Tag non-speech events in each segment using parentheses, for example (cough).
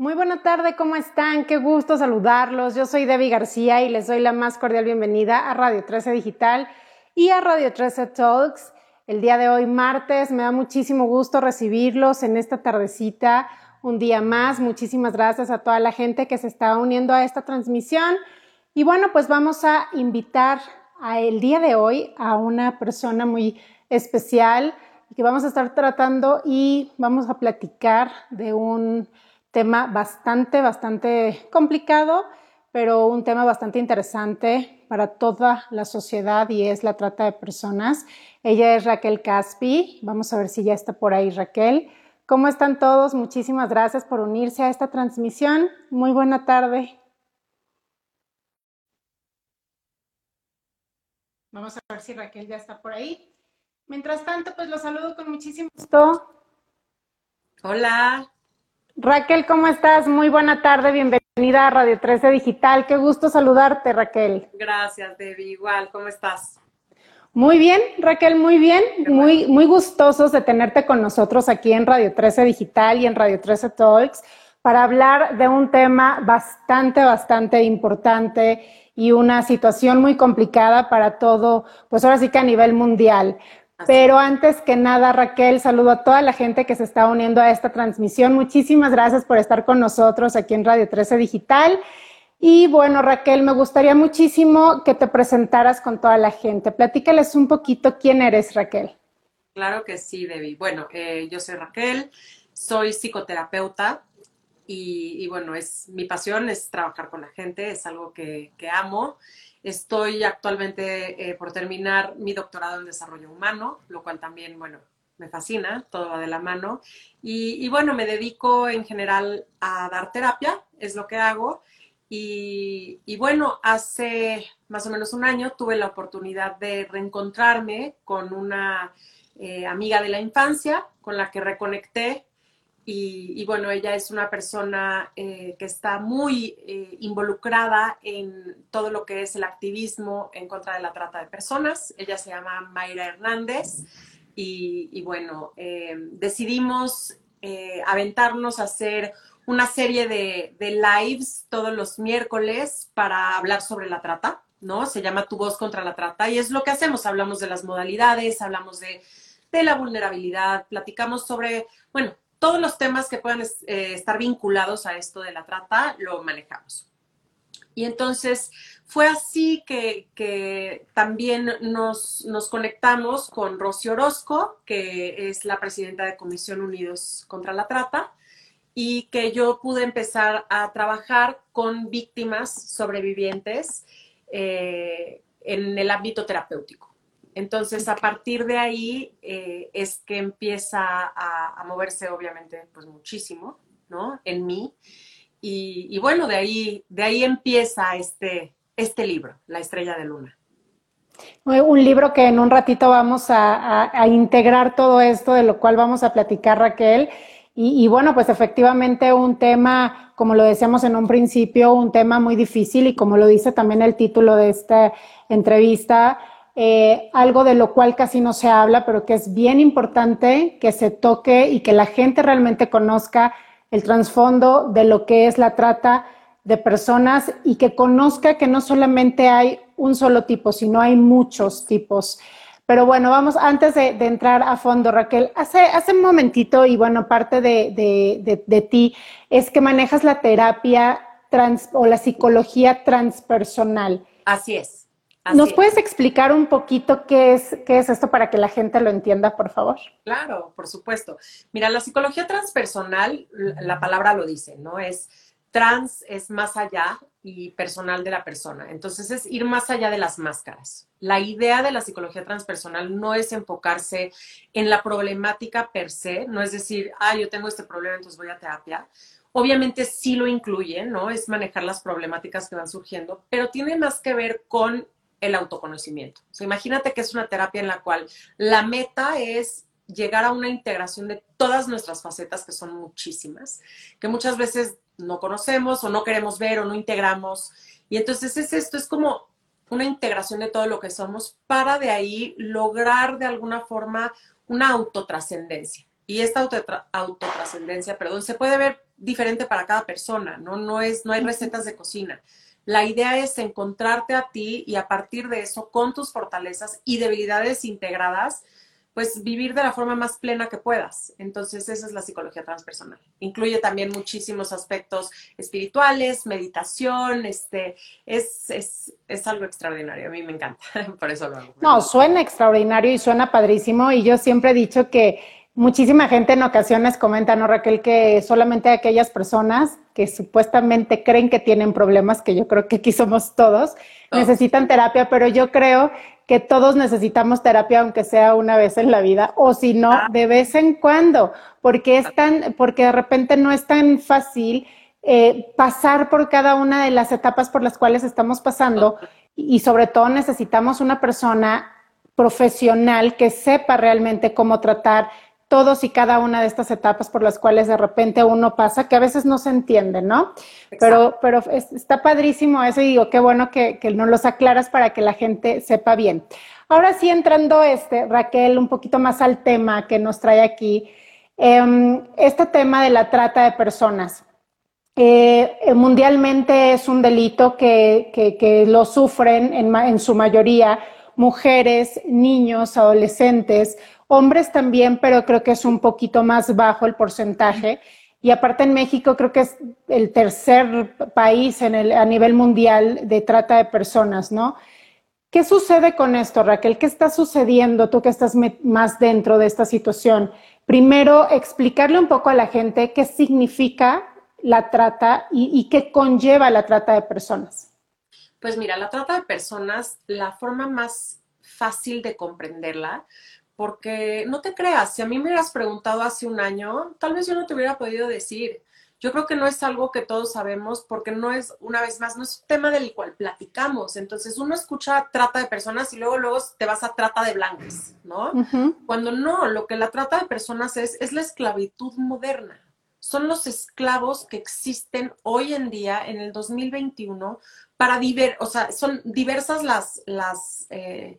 Muy buena tarde, ¿cómo están? Qué gusto saludarlos. Yo soy Debbie García y les doy la más cordial bienvenida a Radio 13 Digital y a Radio 13 Talks. El día de hoy, martes, me da muchísimo gusto recibirlos en esta tardecita, un día más. Muchísimas gracias a toda la gente que se está uniendo a esta transmisión. Y bueno, pues vamos a invitar a el día de hoy a una persona muy especial que vamos a estar tratando y vamos a platicar de un tema bastante, bastante complicado, pero un tema bastante interesante para toda la sociedad y es la trata de personas. Ella es Raquel Caspi. Vamos a ver si ya está por ahí Raquel. ¿Cómo están todos? Muchísimas gracias por unirse a esta transmisión. Muy buena tarde. Vamos a ver si Raquel ya está por ahí. Mientras tanto, pues los saludo con muchísimo gusto. Hola. Raquel, ¿cómo estás? Muy buena tarde, bienvenida a Radio 13 Digital. Qué gusto saludarte, Raquel. Gracias, Debbie. Igual, ¿cómo estás? Muy bien, Raquel, muy bien. Muy, muy gustosos de tenerte con nosotros aquí en Radio 13 Digital y en Radio 13 Talks para hablar de un tema bastante, bastante importante y una situación muy complicada para todo, pues ahora sí que a nivel mundial. Pero antes que nada, Raquel, saludo a toda la gente que se está uniendo a esta transmisión. Muchísimas gracias por estar con nosotros aquí en Radio 13 Digital. Y bueno, Raquel, me gustaría muchísimo que te presentaras con toda la gente. Platícales un poquito quién eres, Raquel. Claro que sí, Debbie. Bueno, eh, yo soy Raquel, soy psicoterapeuta y, bueno, es mi pasión es trabajar con la gente, es algo que, que amo. Estoy actualmente eh, por terminar mi doctorado en desarrollo humano, lo cual también, bueno, me fascina, todo va de la mano. Y, bueno, me dedico en general a dar terapia, es lo que hago. Y, bueno, hace más o menos un año tuve la oportunidad de reencontrarme con una eh, amiga de la infancia con la que reconecté y, bueno, ella es una persona eh, que está muy eh, involucrada en todo lo que es el activismo en contra de la trata de personas. Ella se llama Mayra Hernández y, bueno, eh, decidimos aventarnos a hacer una serie de, de, lives todos los miércoles para hablar sobre la trata, ¿no? Se llama Tu voz contra la trata y es lo que hacemos. Hablamos de las modalidades, hablamos de, de la vulnerabilidad, platicamos sobre, bueno, todos los temas que puedan eh, estar vinculados a esto de la trata, lo manejamos. Y entonces fue así que, también nos, conectamos con Rosy Orozco, que es la presidenta de Comisión Unidos contra la Trata, y que yo pude empezar a trabajar con víctimas sobrevivientes eh, en el ámbito terapéutico. Entonces, a partir de ahí eh, es que empieza a, moverse, obviamente, pues muchísimo, ¿no? En mí. Y, bueno, de ahí, de ahí empieza este, este libro, La Estrella de Luna. Un libro que en un ratito vamos a, integrar todo esto, de lo cual vamos a platicar, Raquel. Y, y, bueno, pues efectivamente un tema, como lo decíamos en un principio, un tema muy difícil y como lo dice también el título de esta entrevista, eh, algo de lo cual casi no se habla, pero que es bien importante que se toque y que la gente realmente conozca el trasfondo de lo que es la trata de personas y que conozca que no solamente hay un solo tipo, sino hay muchos tipos. Pero bueno, vamos, antes de, entrar a fondo, Raquel, hace, hace un momentito, y bueno, parte de, de ti es que manejas la terapia trans, o la psicología transpersonal. Así es. ¿Nos puedes explicar un poquito qué es, qué es esto para que la gente lo entienda, por favor? Claro, por supuesto. Mira, la psicología transpersonal, la palabra lo dice, ¿no? Es trans, es más allá y personal de la persona. Entonces es ir más allá de las máscaras. La idea de la psicología transpersonal no es enfocarse en la problemática per se, no es decir, ah, yo tengo este problema, entonces voy a terapia. Obviamente sí lo incluye, ¿no? Es manejar las problemáticas que van surgiendo, pero tiene más que ver con el autoconocimiento. O sea, imagínate que es una terapia en la cual la meta es llegar a una integración de todas nuestras facetas, que son muchísimas, que muchas veces no conocemos o no queremos ver o no integramos. Y entonces es esto, es como una integración de todo lo que somos para de ahí lograr de alguna forma una autotrascendencia. y esta autotrascendencia, perdón, se puede ver diferente para cada persona, ¿no? No, es, no hay recetas de cocina. La idea es encontrarte a ti y a partir de eso, con tus fortalezas y debilidades integradas, pues vivir de la forma más plena que puedas. Entonces, esa es la psicología transpersonal. Incluye también muchísimos aspectos espirituales, meditación, este, es, es, es algo extraordinario. A mí me encanta, (laughs) por eso lo hago. No, suena extraordinario y suena padrísimo. Y yo siempre he dicho que muchísima gente en ocasiones comenta, ¿no, Raquel? Que solamente aquellas personas que supuestamente creen que tienen problemas, que yo creo que aquí somos todos, oh. necesitan terapia, pero yo creo que todos necesitamos terapia, aunque sea una vez en la vida, o si no, ah. de vez en cuando, porque es tan, porque de repente no es tan fácil eh, pasar por cada una de las etapas por las cuales estamos pasando y sobre todo necesitamos una persona profesional que sepa realmente cómo tratar todos y cada una de estas etapas por las cuales de repente uno pasa, que a veces no se entiende, ¿no? Pero, pero está padrísimo eso y digo, qué bueno que, que nos los aclaras para que la gente sepa bien. Ahora sí, entrando este, Raquel, un poquito más al tema que nos trae aquí, em, este tema de la trata de personas. Eh, mundialmente es un delito que, que, que lo sufren en, en su mayoría mujeres, niños, adolescentes, hombres también, pero creo que es un poquito más bajo el porcentaje. Y aparte en México creo que es el tercer país a nivel mundial de trata de personas, ¿no? ¿Qué sucede con esto, Raquel? ¿Qué está sucediendo tú que estás más dentro de esta situación? Primero, explicarle un poco a la gente qué significa la trata y qué conlleva la trata de personas. Pues mira, la trata de personas, la forma más fácil de comprenderla porque no te creas, si a mí me hubieras preguntado hace un año, tal vez yo no te hubiera podido decir. Yo creo que no es algo que todos sabemos porque no es, una vez más, no es un tema del cual platicamos. Entonces uno escucha trata de personas y luego, luego te vas a trata de blancas, ¿no? Cuando no, lo que la trata de personas es, es la esclavitud moderna. Son los esclavos que existen hoy en día, en el 2021, para diver, o sea, son diversas las, las eh,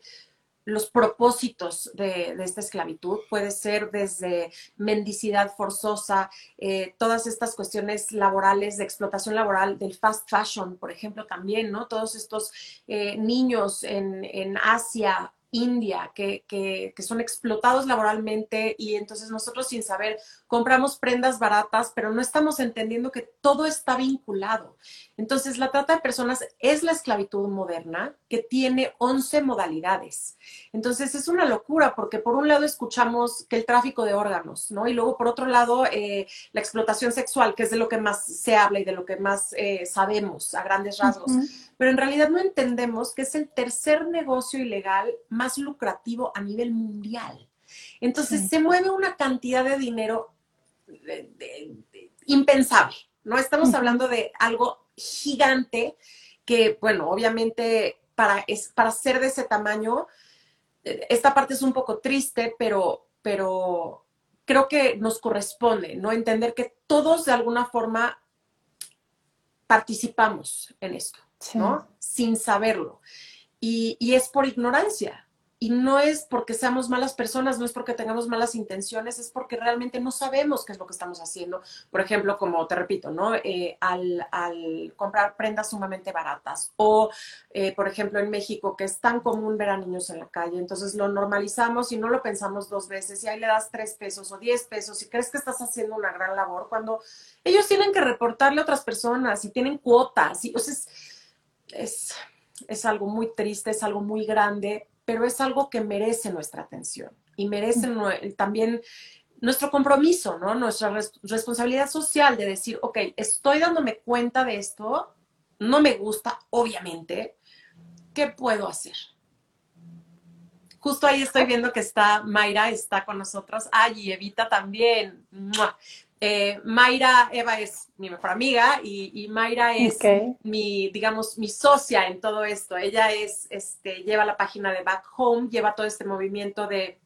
los propósitos de, esta esclavitud. Puede ser desde mendicidad forzosa, eh, todas estas cuestiones laborales, de explotación laboral, del fast fashion, por ejemplo, también, ¿no? Todos estos eh, niños en, en Asia India, que, que, que, son explotados laboralmente y entonces nosotros sin saber compramos prendas baratas, pero no estamos entendiendo que todo está vinculado. Entonces la trata de personas es la esclavitud moderna que tiene 11 modalidades. Entonces es una locura porque por un lado escuchamos que el tráfico de órganos, ¿no? Y luego por otro lado eh, la explotación sexual, que es de lo que más se habla y de lo que más eh, sabemos a grandes rasgos pero en realidad no entendemos que es el tercer negocio ilegal más lucrativo a nivel mundial. Entonces se mueve una cantidad de dinero impensable, ¿no? Estamos hablando de algo gigante que, bueno, obviamente para, es, para ser de ese tamaño, eh, esta parte es un poco triste, pero, pero creo que nos corresponde, ¿no? Entender que todos de alguna forma participamos en esto. ¿no? Sin saberlo. Y, y, es por ignorancia. Y no es porque seamos malas personas, no es porque tengamos malas intenciones, es porque realmente no sabemos qué es lo que estamos haciendo. Por ejemplo, como te repito, ¿no? Eh, al, comprar prendas sumamente baratas. O, eh, por ejemplo, en México, que es tan común ver a niños en la calle. Entonces lo normalizamos y no lo pensamos dos veces. Y ahí le das tres pesos o diez pesos y crees que estás haciendo una gran labor cuando ellos tienen que reportarle a otras personas y tienen cuotas. Y, o es, es algo muy triste, es algo muy grande, pero es algo que merece nuestra atención y merece también nuestro compromiso, ¿no? Nuestra responsabilidad social de decir, ok, estoy dándome cuenta de esto, no me gusta, obviamente, ¿qué puedo hacer? Justo ahí estoy viendo que está Mayra, está con nosotros. Ay, y Evita también. Eh, Mayra, Eva es mi mejor amiga y, Mayra es mi, digamos, mi socia en todo esto. Ella es, este, lleva la página de Back Home, lleva todo este movimiento de,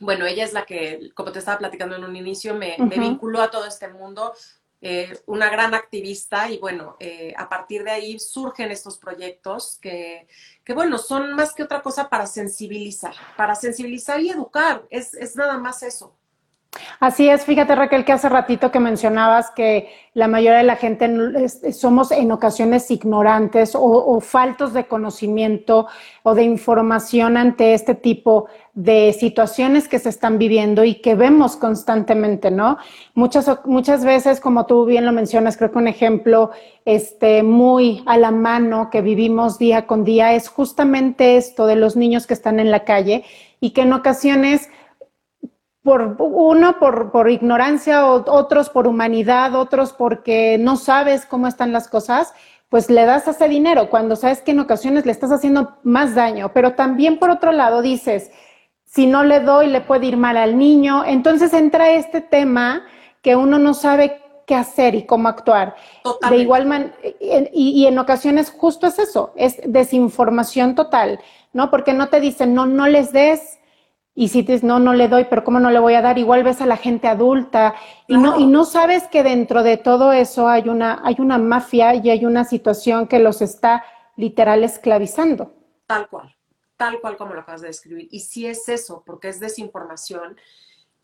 bueno, ella es la que, como te estaba platicando en un inicio, me, vinculó a todo este mundo, eh, una gran activista y bueno, eh, a partir de ahí surgen estos proyectos que, que, bueno, son más que otra cosa para sensibilizar, para sensibilizar y educar, es, es nada más eso. Así es, fíjate Raquel que hace ratito que mencionabas que la mayoría de la gente somos en ocasiones ignorantes o, faltos de conocimiento o de información ante este tipo de situaciones que se están viviendo y que vemos constantemente, ¿no? Muchas, muchas veces, como tú bien lo mencionas, creo que un ejemplo este, muy a la mano que vivimos día con día es justamente esto de los niños que están en la calle y que en ocasiones por uno por, por ignorancia, otros por humanidad, otros porque no sabes cómo están las cosas, pues le das ese dinero cuando sabes que en ocasiones le estás haciendo más daño. Pero también por otro lado dices, si no le doy, le puede ir mal al niño. Entonces entra este tema que uno no sabe qué hacer y cómo actuar. De igual manera, y, y, en ocasiones justo es eso, es desinformación total, ¿no? Porque no te dicen, no, no les des y si dices, no, no le doy, pero ¿cómo no le voy a dar? Igual ves a la gente adulta y, no, y no sabes que dentro de todo eso hay una, hay una mafia y hay una situación que los está literal esclavizando. Tal cual, tal cual como lo acabas de describir. Y sí es eso, porque es desinformación.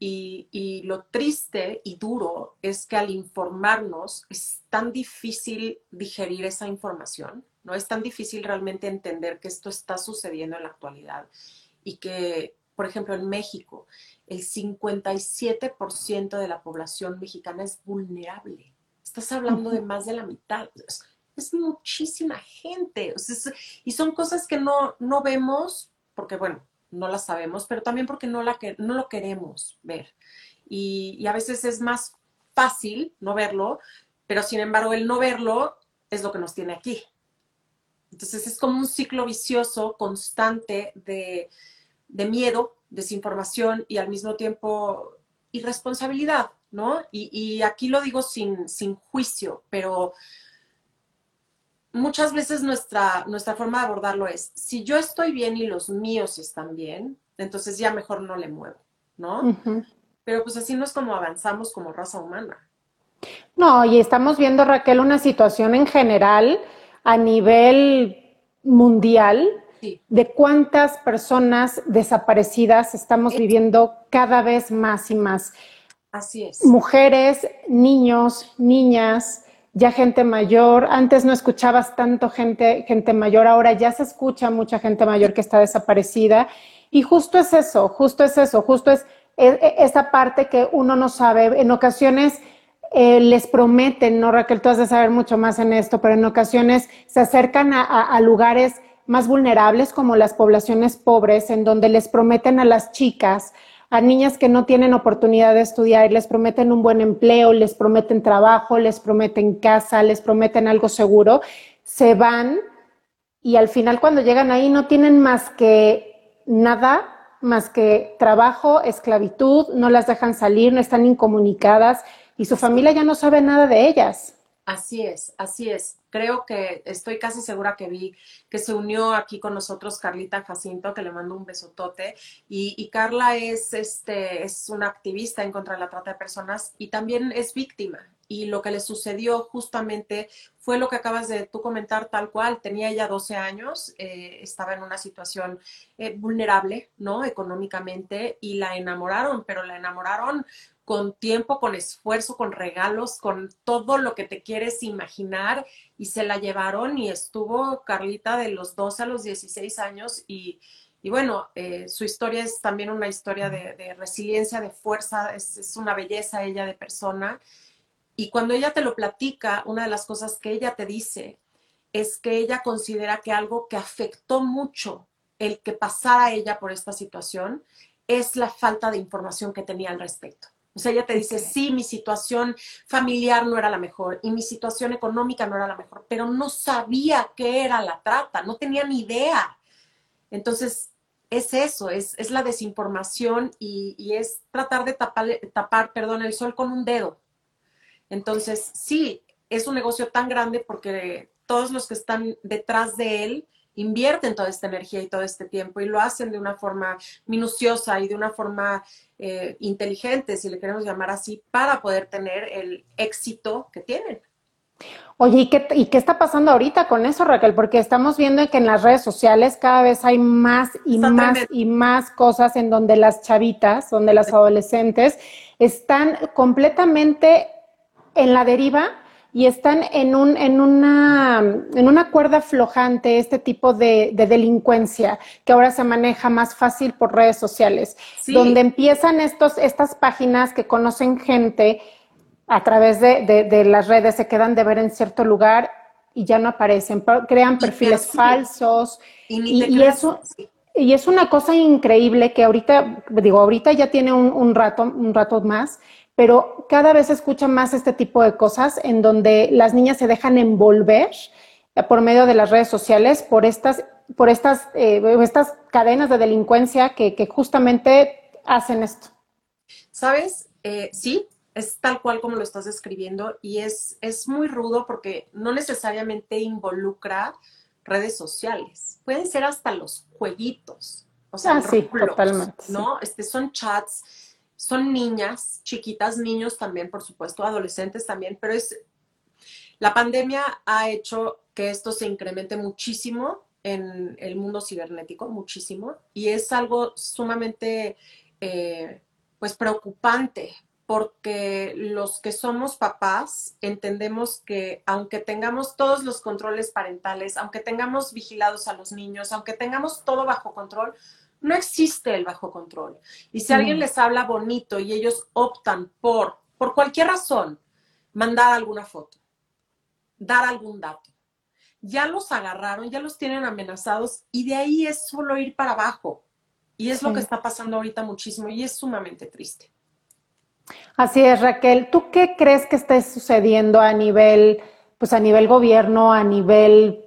Y, y lo triste y duro es que al informarnos es tan difícil digerir esa información, ¿no? Es tan difícil realmente entender que esto está sucediendo en la actualidad y que por ejemplo, en México, el 57% de la población mexicana es vulnerable. Estás hablando de más de la mitad. Es, muchísima gente. y son cosas que no, no vemos porque, bueno, no las sabemos, pero también porque no, la que, no lo queremos ver. Y, y a veces es más fácil no verlo, pero sin embargo el no verlo es lo que nos tiene aquí. Entonces es como un ciclo vicioso constante de, de miedo, desinformación y al mismo tiempo irresponsabilidad, ¿no? Y, aquí lo digo sin, sin, juicio, pero muchas veces nuestra, nuestra forma de abordarlo es, si yo estoy bien y los míos están bien, entonces ya mejor no le muevo, ¿no? Pero pues así no es como avanzamos como raza humana. No, y estamos viendo, Raquel, una situación en general a nivel mundial de cuántas personas desaparecidas estamos viviendo cada vez más y más. Así es. Mujeres, niños, niñas, ya gente mayor. Antes no escuchabas tanto gente, gente mayor, ahora ya se escucha mucha gente mayor que está desaparecida. Y justo es eso, justo es eso, justo es e, e, esa parte que uno no sabe. En ocasiones eh, les prometen, ¿no, Raquel? Tú has de saber mucho más en esto, pero en ocasiones se acercan a lugares más vulnerables como las poblaciones pobres, en donde les prometen a las chicas, a niñas que no tienen oportunidad de estudiar, les prometen un buen empleo, les prometen trabajo, les prometen casa, les prometen algo seguro, se van y al final cuando llegan ahí no tienen más que nada, más que trabajo, esclavitud, no las dejan salir, no están incomunicadas y su familia ya no sabe nada de ellas. Así es, así es. Creo que estoy casi segura que vi que se unió aquí con nosotros Carlita Jacinto, que le mando un besotote. Y, y Carla es, este, es una activista en contra de la trata de personas y también es víctima. Y lo que le sucedió justamente fue lo que acabas de tú comentar tal cual. Tenía ella 12 años, eh, estaba en una situación eh, vulnerable, ¿no? Económicamente y la enamoraron, pero la enamoraron con tiempo, con esfuerzo, con regalos, con todo lo que te quieres imaginar y se la llevaron y estuvo Carlita de los 12 a los 16 años y, bueno, eh, su historia es también una historia de, resiliencia, de fuerza, es, es, una belleza ella de persona. Y cuando ella te lo platica, una de las cosas que ella te dice es que ella considera que algo que afectó mucho el que pasara ella por esta situación es la falta de información que tenía al respecto. O sea, ella te dice, sí, mi situación familiar no era la mejor y mi situación económica no era la mejor, pero no sabía qué era la trata, no tenía ni idea. Entonces, es eso, es, es la desinformación y, es tratar de tapar, tapar perdón, el sol con un dedo. Entonces, sí, es un negocio tan grande porque todos los que están detrás de él invierten toda esta energía y todo este tiempo y lo hacen de una forma minuciosa y de una forma eh, inteligente, si le queremos llamar así, para poder tener el éxito que tienen. Oye, ¿y qué, ¿y qué está pasando ahorita con eso, Raquel? Porque estamos viendo que en las redes sociales cada vez hay más y más y más cosas en donde las chavitas, donde las adolescentes están completamente en la deriva y están en, un, en, una, en una cuerda flojante este tipo de, delincuencia que ahora se maneja más fácil por redes sociales, donde empiezan estos, estas páginas que conocen gente a través de, las redes, se quedan de ver en cierto lugar y ya no aparecen, crean perfiles falsos y, eso... Y es una cosa increíble que ahorita, digo, ahorita ya tiene un, rato, un rato más, pero cada vez se escucha más este tipo de cosas en donde las niñas se dejan envolver por medio de las redes sociales por estas, por estas, eh, estas cadenas de delincuencia que, justamente hacen esto. ¿Sabes? Eh, sí, es tal cual como lo estás describiendo y es, es muy rudo porque no necesariamente involucra redes sociales. Pueden ser hasta los jueguitos. O sea, ah, ¿no? Este, son chats, son niñas, chiquitas, niños también, por supuesto, adolescentes también, pero es. La pandemia ha hecho que esto se incremente muchísimo en el mundo cibernético, muchísimo, y es algo sumamente, eh, pues, preocupante, porque los que somos papás entendemos que aunque tengamos todos los controles parentales, aunque tengamos vigilados a los niños, aunque tengamos todo bajo control, no existe el bajo control. Y si alguien les habla bonito y ellos optan por, por cualquier razón, mandar alguna foto, dar algún dato, ya los agarraron, ya los tienen amenazados y de ahí es solo ir para abajo. Y es lo que está pasando ahorita muchísimo y es sumamente triste. Así es, Raquel. ¿Tú qué crees que esté sucediendo a nivel, pues a nivel gobierno, a nivel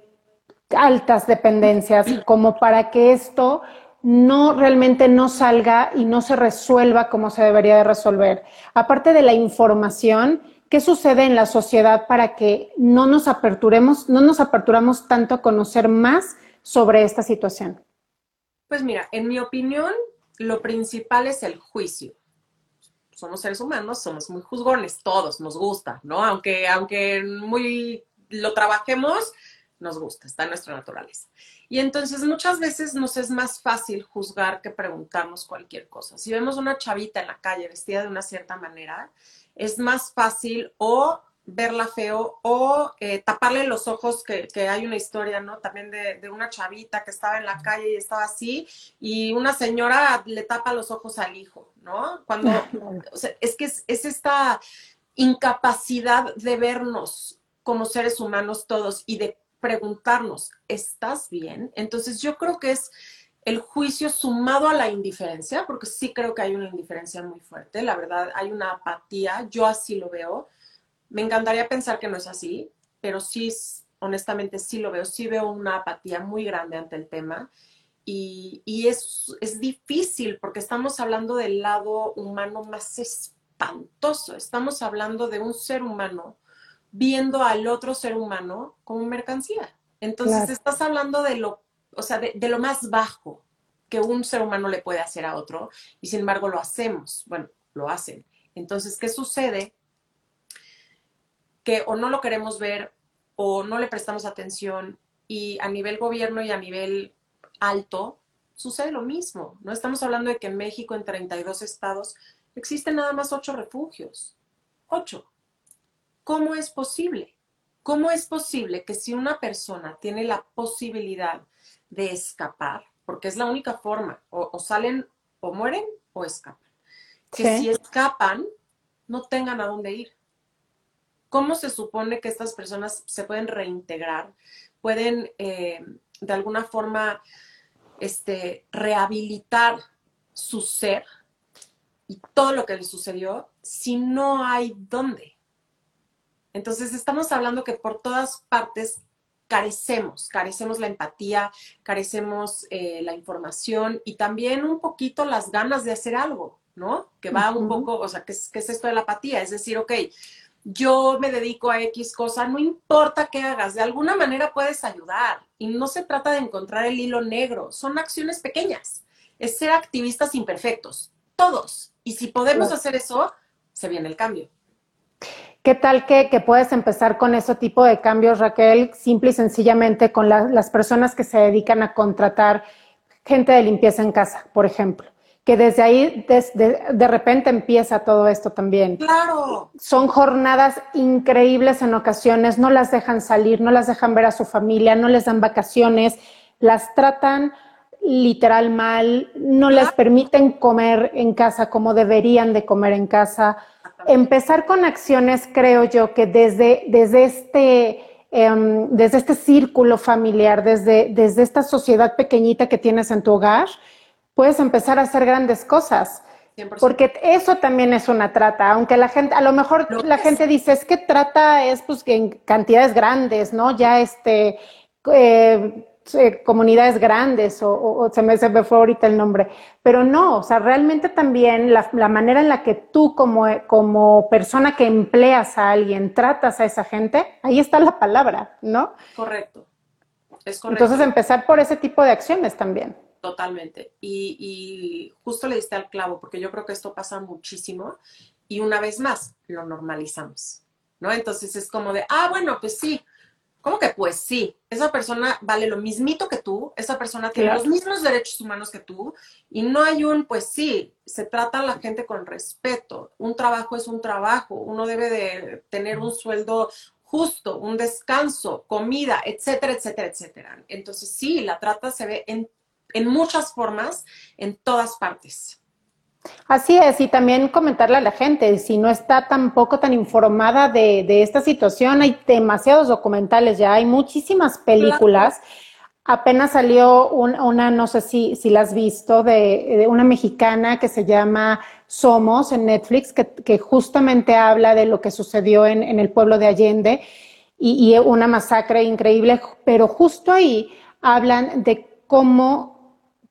altas dependencias, como para que esto no realmente no salga y no se resuelva como se debería de resolver? Aparte de la información, ¿qué sucede en la sociedad para que no nos aperturemos, no nos aperturamos tanto a conocer más sobre esta situación? Pues mira, en mi opinión, lo principal es el juicio somos seres humanos, somos muy juzgones, todos nos gusta, ¿no? Aunque, aunque muy lo trabajemos, nos gusta, está en nuestra naturaleza. Y entonces muchas veces nos es más fácil juzgar que preguntarnos cualquier cosa. Si vemos una chavita en la calle vestida de una cierta manera, es más fácil o verla feo o eh, taparle los ojos, que, hay una historia, ¿no? También de, una chavita que estaba en la calle y estaba así, y una señora le tapa los ojos al hijo, ¿no? Cuando, (laughs) o sea, es que es, es esta incapacidad de vernos como seres humanos todos y de preguntarnos, ¿estás bien? Entonces yo creo que es el juicio sumado a la indiferencia, porque sí creo que hay una indiferencia muy fuerte, la verdad, hay una apatía, yo así lo veo, me encantaría pensar que no es así, pero sí, honestamente, sí lo veo, sí veo una apatía muy grande ante el tema. Y, es, es difícil porque estamos hablando del lado humano más espantoso. Estamos hablando de un ser humano viendo al otro ser humano como mercancía. Entonces estás hablando de lo, o sea, de, de, lo más bajo que un ser humano le puede hacer a otro y sin embargo lo hacemos. Bueno, lo hacen. Entonces, ¿qué sucede? que o no lo queremos ver o no le prestamos atención y a nivel gobierno y a nivel alto sucede lo mismo. No estamos hablando de que en México, en 32 estados, existen nada más ocho refugios. Ocho. ¿Cómo es posible? ¿Cómo es posible que si una persona tiene la posibilidad de escapar, porque es la única forma, o, salen o mueren o escapan, que si escapan no tengan a dónde ir? ¿Cómo se supone que estas personas se pueden reintegrar? Pueden eh, de alguna forma este, rehabilitar su ser y todo lo que les sucedió si no hay dónde. Entonces estamos hablando que por todas partes carecemos, carecemos la empatía, carecemos eh, la información y también un poquito las ganas de hacer algo, ¿no? Que va un poco, o sea, ¿qué es, ¿qué es esto de la apatía? Es decir, ok, yo me dedico a X cosa, no importa qué hagas, de alguna manera puedes ayudar. Y no se trata de encontrar el hilo negro, son acciones pequeñas. Es ser activistas imperfectos, todos. Y si podemos hacer eso, se viene el cambio. ¿Qué tal que, que puedes empezar con ese tipo de cambios, Raquel, simple y sencillamente con las personas que se dedican a contratar gente de limpieza en casa, por ejemplo? que desde ahí desde, de repente empieza todo esto también. Claro. Son jornadas increíbles en ocasiones, no las dejan salir, no las dejan ver a su familia, no les dan vacaciones, las tratan literal mal, no les permiten comer en casa como deberían de comer en casa. Empezar con acciones, creo yo, que desde, desde este... Em, desde este círculo familiar, desde, desde esta sociedad pequeñita que tienes en tu hogar, puedes empezar a hacer grandes cosas. Porque eso también es una trata, aunque la gente, a lo mejor la gente dice, es que trata es pues que en cantidades grandes, ¿no? Ya este, eh, eh, comunidades grandes o, se, me, se me fue ahorita el nombre, pero no, o sea, realmente también la, la, manera en la que tú como, como persona que empleas a alguien tratas a esa gente, ahí está la palabra, ¿no? Correcto. Es correcto. Entonces empezar por ese tipo de acciones también. Totalmente. Y, justo le diste al clavo, porque yo creo que esto pasa muchísimo y una vez más lo normalizamos, ¿no? Entonces es como de, ah, bueno, pues sí. ¿Cómo que pues sí? Esa persona vale lo mismito que tú, esa persona tiene los mismos derechos humanos que tú y no hay un pues sí, se trata a la gente con respeto. Un trabajo es un trabajo, uno debe de tener un sueldo justo, un descanso, comida, etcétera, etcétera, etcétera. Entonces sí, la trata se ve en en muchas formas, en todas partes. Así es, y también comentarle a la gente, si no está tampoco tan informada de, esta situación, hay demasiados documentales ya, hay muchísimas películas. Apenas salió una, no sé si, si la has visto, de, una mexicana que se llama Somos en Netflix, que, justamente habla de lo que sucedió en, el pueblo de Allende y, y una masacre increíble, pero justo ahí hablan de cómo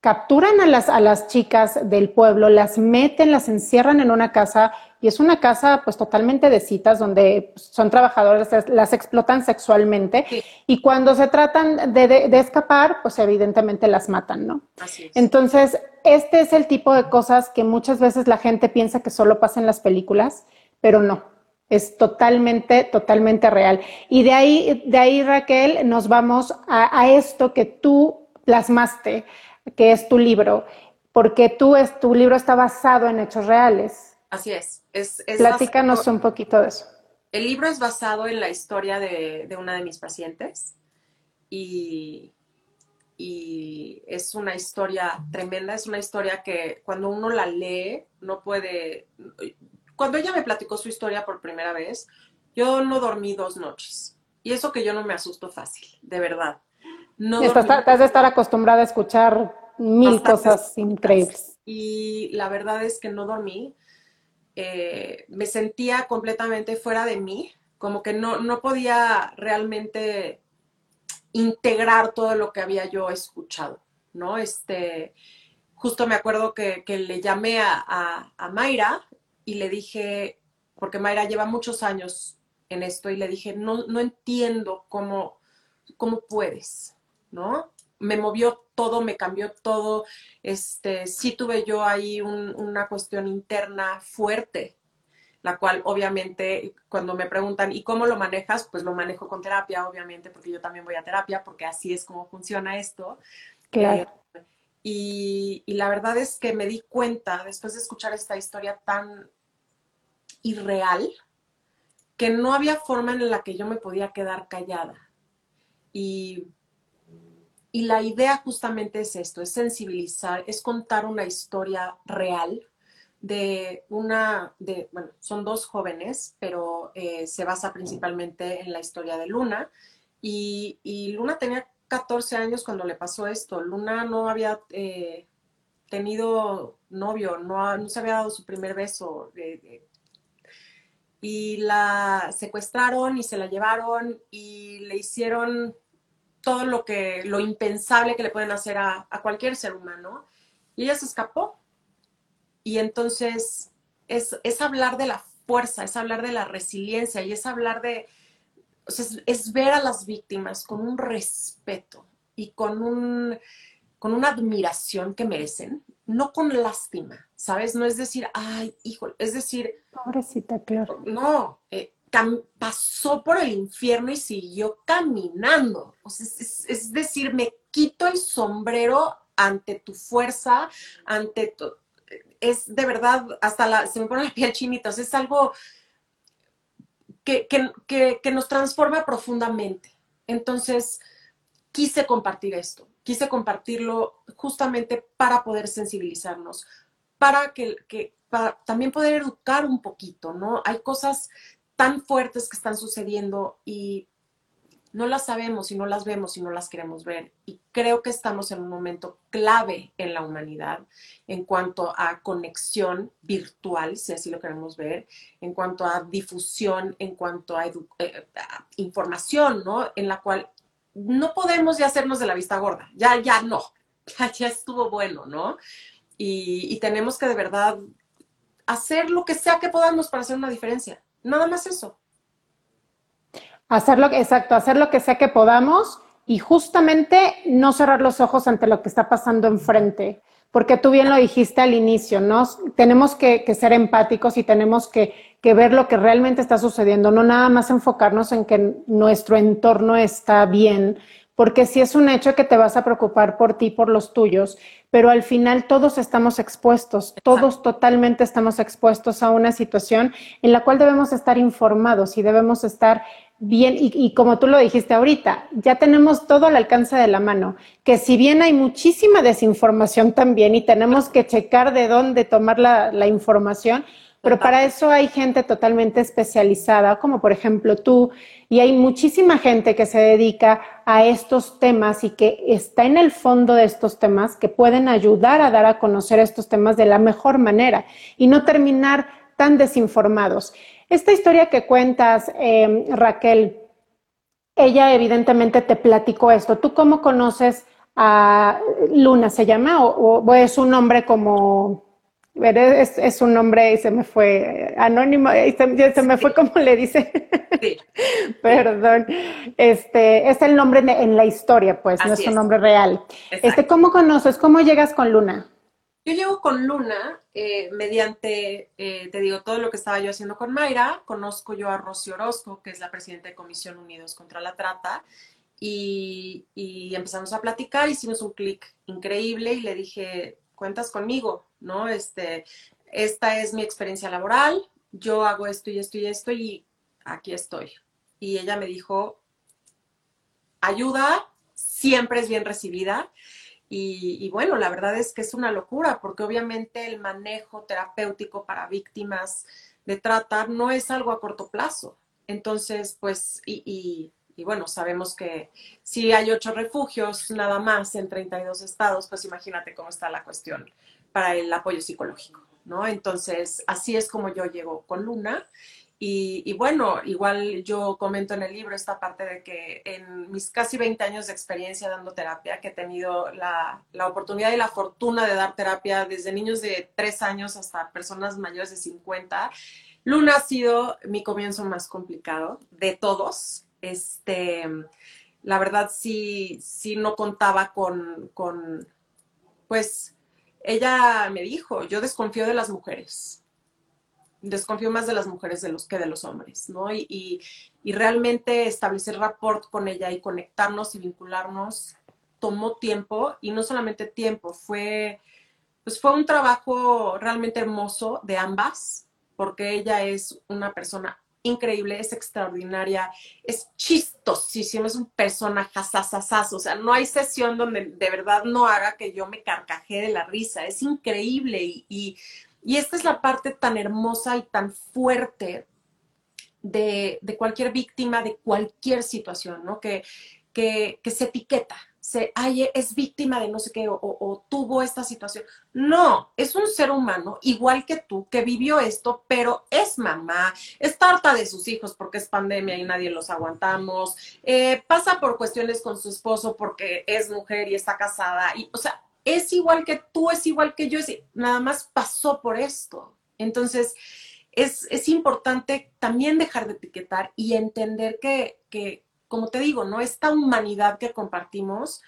capturan a las, a las chicas del pueblo, las meten, las encierran en una casa y es una casa pues totalmente de citas donde son trabajadoras, las explotan sexualmente y cuando se tratan de, escapar pues evidentemente las matan, ¿no? Así es. Entonces, este es el tipo de cosas que muchas veces la gente piensa que solo pasa en las películas, pero no. Es totalmente, totalmente real. Y de ahí, de ahí Raquel, nos vamos a, a esto que tú plasmaste que es tu libro, porque tú es, tu libro está basado en hechos reales. Así es. es, Platícanos un poquito de eso. El libro es basado en la historia de, una de mis pacientes y, y, es una historia tremenda, es una historia que cuando uno la lee no puede... Cuando ella me platicó su historia por primera vez, yo no dormí dos noches. Y eso que yo no me asusto fácil, de verdad. No estás, de estar acostumbrada a escuchar mil cosas increíbles. Y la verdad es que no dormí. Eh, me sentía completamente fuera de mí, como que no, no podía realmente integrar todo lo que había yo escuchado, ¿no? Este, justo me acuerdo que, le llamé a, a, Mayra y le dije, porque Mayra lleva muchos años en esto, y le dije, no, no entiendo cómo, cómo puedes, ¿no? Me movió todo, me cambió todo. Este, sí tuve yo ahí una cuestión interna fuerte, la cual obviamente cuando me preguntan, ¿y cómo lo manejas? Pues lo manejo con terapia, obviamente, porque yo también voy a terapia, porque así es como funciona esto. Claro. Eh, y, y la verdad es que me di cuenta, después de escuchar esta historia tan irreal, que no había forma en la que yo me podía quedar callada. Y y la idea justamente es esto, es sensibilizar, es contar una historia real de una, de, bueno, son dos jóvenes, pero eh, se basa principalmente en la historia de Luna. Y, Luna tenía 14 años cuando le pasó esto. Luna no había eh, tenido novio, no, no, se había dado su primer beso. y la secuestraron y se la llevaron y le hicieron todo lo que, lo impensable que le pueden hacer a, cualquier ser humano. Y ella se escapó. Y entonces es, es, hablar de la fuerza, es hablar de la resiliencia y es hablar de, o sea, es, ver a las víctimas con un respeto y con, un, con una admiración que merecen, no con lástima, ¿sabes? No es decir, ay, hijo, es decir... Pobrecita, claro. No, eh, pasó por el infierno y siguió caminando. es, decir, me quito el sombrero ante tu fuerza, ante tu... Es de verdad, hasta la, se me pone la piel chinita, es algo que, que nos transforma profundamente. Entonces, quise compartir esto, quise compartirlo justamente para poder sensibilizarnos, para que, que también poder educar un poquito, ¿no? Hay cosas tan fuertes que están sucediendo y no las sabemos y no las vemos y no las queremos ver. Y creo que estamos en un momento clave en la humanidad en cuanto a conexión virtual, si así lo queremos ver, en cuanto a difusión, en cuanto a, eh, información, ¿no? En la cual no podemos ya hacernos de la vista gorda, ya, ya no, (laughs) ya, estuvo bueno, ¿no? Y, y tenemos que de verdad hacer lo que sea que podamos para hacer una diferencia. Nada más eso. Hacer lo que, exacto, hacer lo que sea que podamos y justamente no cerrar los ojos ante lo que está pasando enfrente. Porque tú bien lo dijiste al inicio, ¿no? Tenemos que, ser empáticos y tenemos que, que, ver lo que realmente está sucediendo, no nada más enfocarnos en que nuestro entorno está bien, porque sí es un hecho que te vas a preocupar por ti, por los tuyos, pero al final todos estamos expuestos, todos totalmente estamos expuestos a una situación en la cual debemos estar informados y debemos estar bien, y, como tú lo dijiste ahorita, ya tenemos todo al alcance de la mano, que si bien hay muchísima desinformación también y tenemos que checar de dónde tomar la, la información, pero para eso hay gente totalmente especializada, como por ejemplo tú, y hay muchísima gente que se dedica a estos temas y que está en el fondo de estos temas, que pueden ayudar a dar a conocer estos temas de la mejor manera y no terminar tan desinformados. Esta historia que cuentas, em, Raquel, ella evidentemente te platicó esto. ¿Tú cómo conoces a Luna? ¿Se llama? o es un nombre como es, es, un nombre y se me fue anónimo, y se, me fue como le dice. Sí. (laughs) Perdón. Este, es el nombre en la historia, pues, no es un nombre real. Este, ¿Cómo conoces? ¿Cómo llegas con Luna? Yo llego con Luna eh, mediante, eh, te digo, todo lo que estaba yo haciendo con Mayra. Conozco yo a Rosy Orozco, que es la presidenta de Comisión Unidos contra la Trata, y, y empezamos a platicar, hicimos un clic increíble y le dije, cuentas conmigo, ¿no? Este, esta es mi experiencia laboral, yo hago esto y esto y esto y aquí estoy. Y ella me dijo, ayuda siempre es bien recibida. Y, bueno, la verdad es que es una locura, porque obviamente el manejo terapéutico para víctimas de trata no es algo a corto plazo. Entonces, pues, y, y bueno, sabemos que si hay ocho refugios nada más en 32 estados, pues imagínate cómo está la cuestión para el apoyo psicológico, ¿no? Entonces, así es como yo llego con Luna. Y, bueno, igual yo comento en el libro esta parte de que en mis casi 20 años de experiencia dando terapia, que he tenido la, la oportunidad y la fortuna de dar terapia desde niños de 3 años hasta personas mayores de 50, Luna ha sido mi comienzo más complicado de todos. Este, la verdad sí, sí no contaba con, con pues, ella me dijo, yo desconfío de las mujeres, desconfío más de las mujeres de los que de los hombres, ¿no? Y, realmente establecer rapport con ella y conectarnos y vincularnos tomó tiempo y no solamente tiempo, fue, pues fue un trabajo realmente hermoso de ambas, porque ella es una persona increíble, es extraordinaria, es chistosísimo, es un personaje o sea, no hay sesión donde de verdad no haga que yo me carcajee de la risa, es increíble y, esta es la parte tan hermosa y tan fuerte de, cualquier víctima, de cualquier situación, ¿no? Que, que se etiqueta, se, ay, es víctima de no sé qué o, tuvo esta situación. No, es un ser humano igual que tú que vivió esto, pero es mamá, es tarta de sus hijos porque es pandemia y nadie los aguantamos, eh, pasa por cuestiones con su esposo porque es mujer y está casada, y, o sea, es igual que tú, es igual que yo, nada más pasó por esto. Entonces, es, es importante también dejar de etiquetar y entender que, como te digo, ¿no? Esta humanidad que compartimos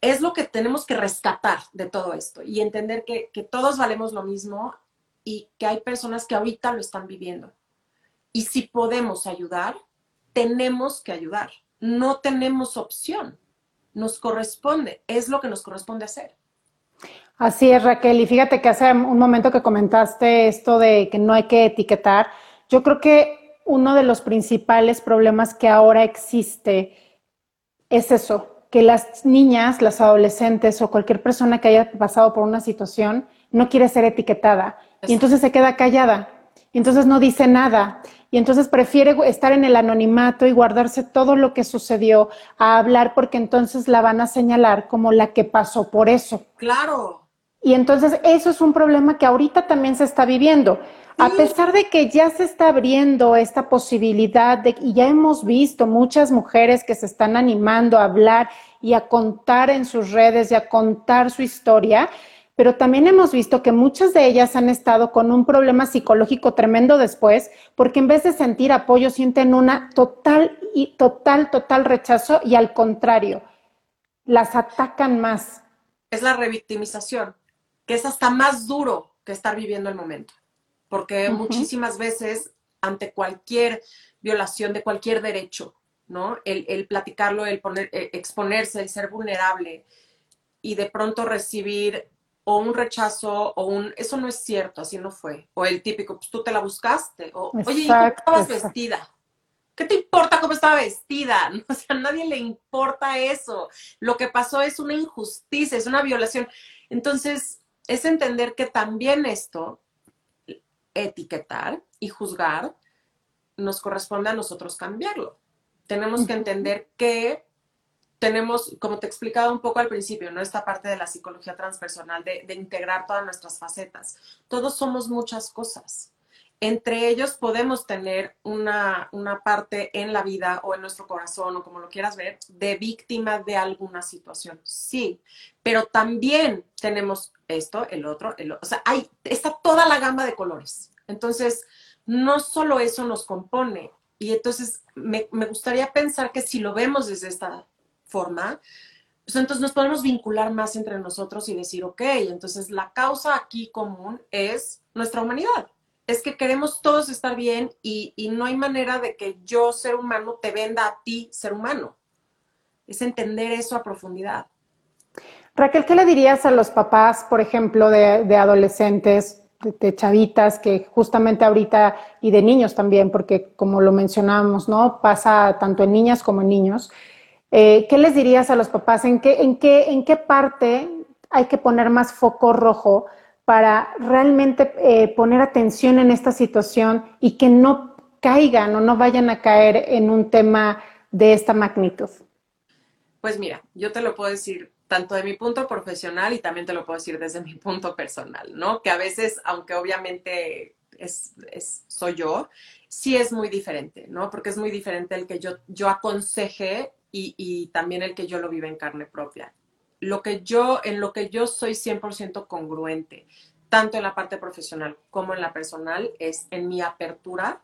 es lo que tenemos que rescatar de todo esto y entender que, todos valemos lo mismo y que hay personas que ahorita lo están viviendo. Y si podemos ayudar, tenemos que ayudar. No tenemos opción. Nos corresponde, es lo que nos corresponde hacer. Así es, Raquel. Y fíjate que hace un momento que comentaste esto de que no hay que etiquetar. Yo creo que uno de los principales problemas que ahora existe es eso, que las niñas, las adolescentes o cualquier persona que haya pasado por una situación no quiere ser etiquetada y entonces se queda callada y entonces no dice nada y entonces prefiere estar en el anonimato y guardarse todo lo que sucedió a hablar porque entonces la van a señalar como la que pasó por eso. Claro. Y entonces eso es un problema que ahorita también se está viviendo. A pesar de que ya se está abriendo esta posibilidad de, y ya hemos visto muchas mujeres que se están animando a hablar y a contar en sus redes y a contar su historia, pero también hemos visto que muchas de ellas han estado con un problema psicológico tremendo después, porque en vez de sentir apoyo sienten una total y total, total rechazo y al contrario, las atacan más. Es la revictimización, que es hasta más duro que estar viviendo el momento porque muchísimas veces ante cualquier violación de cualquier derecho, ¿no? El, platicarlo, el poner, e, exponerse, el ser vulnerable y de pronto recibir o un rechazo o un, eso no es cierto, así no fue. O el típico, pues tú te la buscaste. O, oye, ¿y cómo estabas vestida? ¿Qué te importa cómo estaba vestida? (laughs) O sea, a nadie le importa eso. Lo que pasó es una injusticia, es una violación. Entonces, es entender que también esto etiquetar y juzgar, nos corresponde a nosotros cambiarlo. Tenemos que entender que tenemos, como te explicaba un poco al principio, ¿no? Esta parte de la psicología transpersonal, de, de integrar todas nuestras facetas. Todos somos muchas cosas. Entre ellos podemos tener una, una, parte en la vida o en nuestro corazón o como lo quieras ver, de víctima de alguna situación. Sí, pero también tenemos esto, el otro, el otro. O sea, hay, está toda la gama de colores. Entonces, no solo eso nos compone. Y entonces me, me gustaría pensar que si lo vemos desde esta forma, pues entonces nos podemos vincular más entre nosotros y decir, ok, entonces la causa aquí común es nuestra humanidad es que queremos todos estar bien y, no hay manera de que yo, ser humano, te venda a ti, ser humano. Es entender eso a profundidad. Raquel, ¿qué le dirías a los papás, por ejemplo, de, adolescentes, de, chavitas, que justamente ahorita, y de niños también, porque como lo mencionamos, ¿no? Pasa tanto en niñas como en niños. Eh, ¿Qué les dirías a los papás? ¿En qué, en, qué, ¿En qué parte hay que poner más foco rojo para realmente eh, poner atención en esta situación y que no caigan o no vayan a caer en un tema de esta magnitud? Pues mira, yo te lo puedo decir tanto de mi punto profesional y también te lo puedo decir desde (laughs) mi punto personal, ¿no? Que a veces, aunque obviamente es, soy yo, sí es muy diferente, ¿no? Porque es muy diferente el que yo, yo aconseje y, y también el que yo lo vive en carne propia lo que yo, en lo que yo soy 100% congruente, tanto en la parte profesional como en la personal, es en mi apertura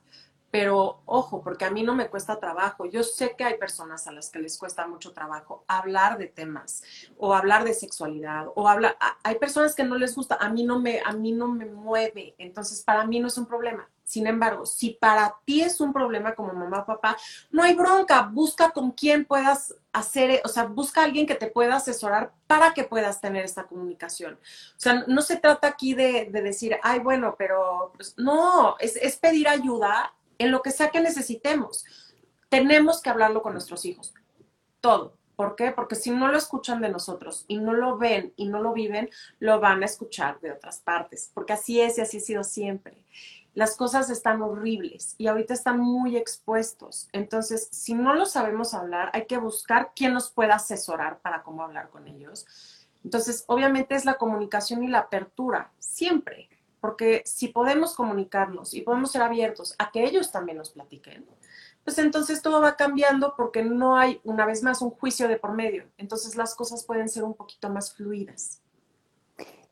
pero ojo, porque a mí no me cuesta trabajo. Yo sé que hay personas a las que les cuesta mucho trabajo hablar de temas o hablar de sexualidad o hablar. Hay personas que no les gusta. A mí no me, a mí no me mueve. Entonces, para mí no es un problema. Sin embargo, si para ti es un problema como mamá o papá, no hay bronca. Busca con quién puedas hacer, o sea, busca a alguien que te pueda asesorar para que puedas tener esta comunicación. O sea, no se trata aquí de, decir, ay, bueno, pero pues, no, es, es pedir ayuda en lo que sea que necesitemos. Tenemos que hablarlo con nuestros hijos. Todo. ¿Por qué? Porque si no lo escuchan de nosotros y no lo ven y no lo viven, lo van a escuchar de otras partes. Porque así es y así ha sido siempre. Las cosas están horribles y ahorita están muy expuestos. Entonces, si no lo sabemos hablar, hay que buscar quién nos pueda asesorar para cómo hablar con ellos. Entonces, obviamente es la comunicación y la apertura, siempre porque si podemos comunicarnos y podemos ser abiertos a que ellos también nos platiquen, pues entonces todo va cambiando porque no hay, una vez más, un juicio de por medio. Entonces las cosas pueden ser un poquito más fluidas.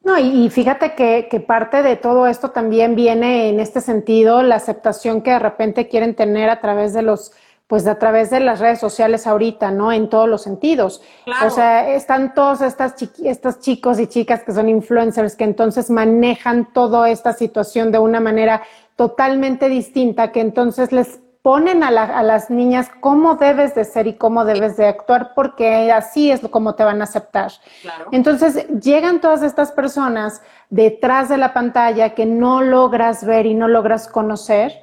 No, y, fíjate que, que, parte de todo esto también viene en este sentido, la aceptación que de repente quieren tener a través de los pues a través de las redes sociales ahorita, ¿no? En todos los sentidos. O sea, están todos estas estos chicos y chicas que son influencers que entonces manejan toda esta situación de una manera totalmente distinta, que entonces les ponen a, las niñas cómo debes de ser y cómo debes de actuar, porque así es como te van a aceptar. Entonces llegan todas estas personas detrás de la pantalla que no logras ver y no logras conocer,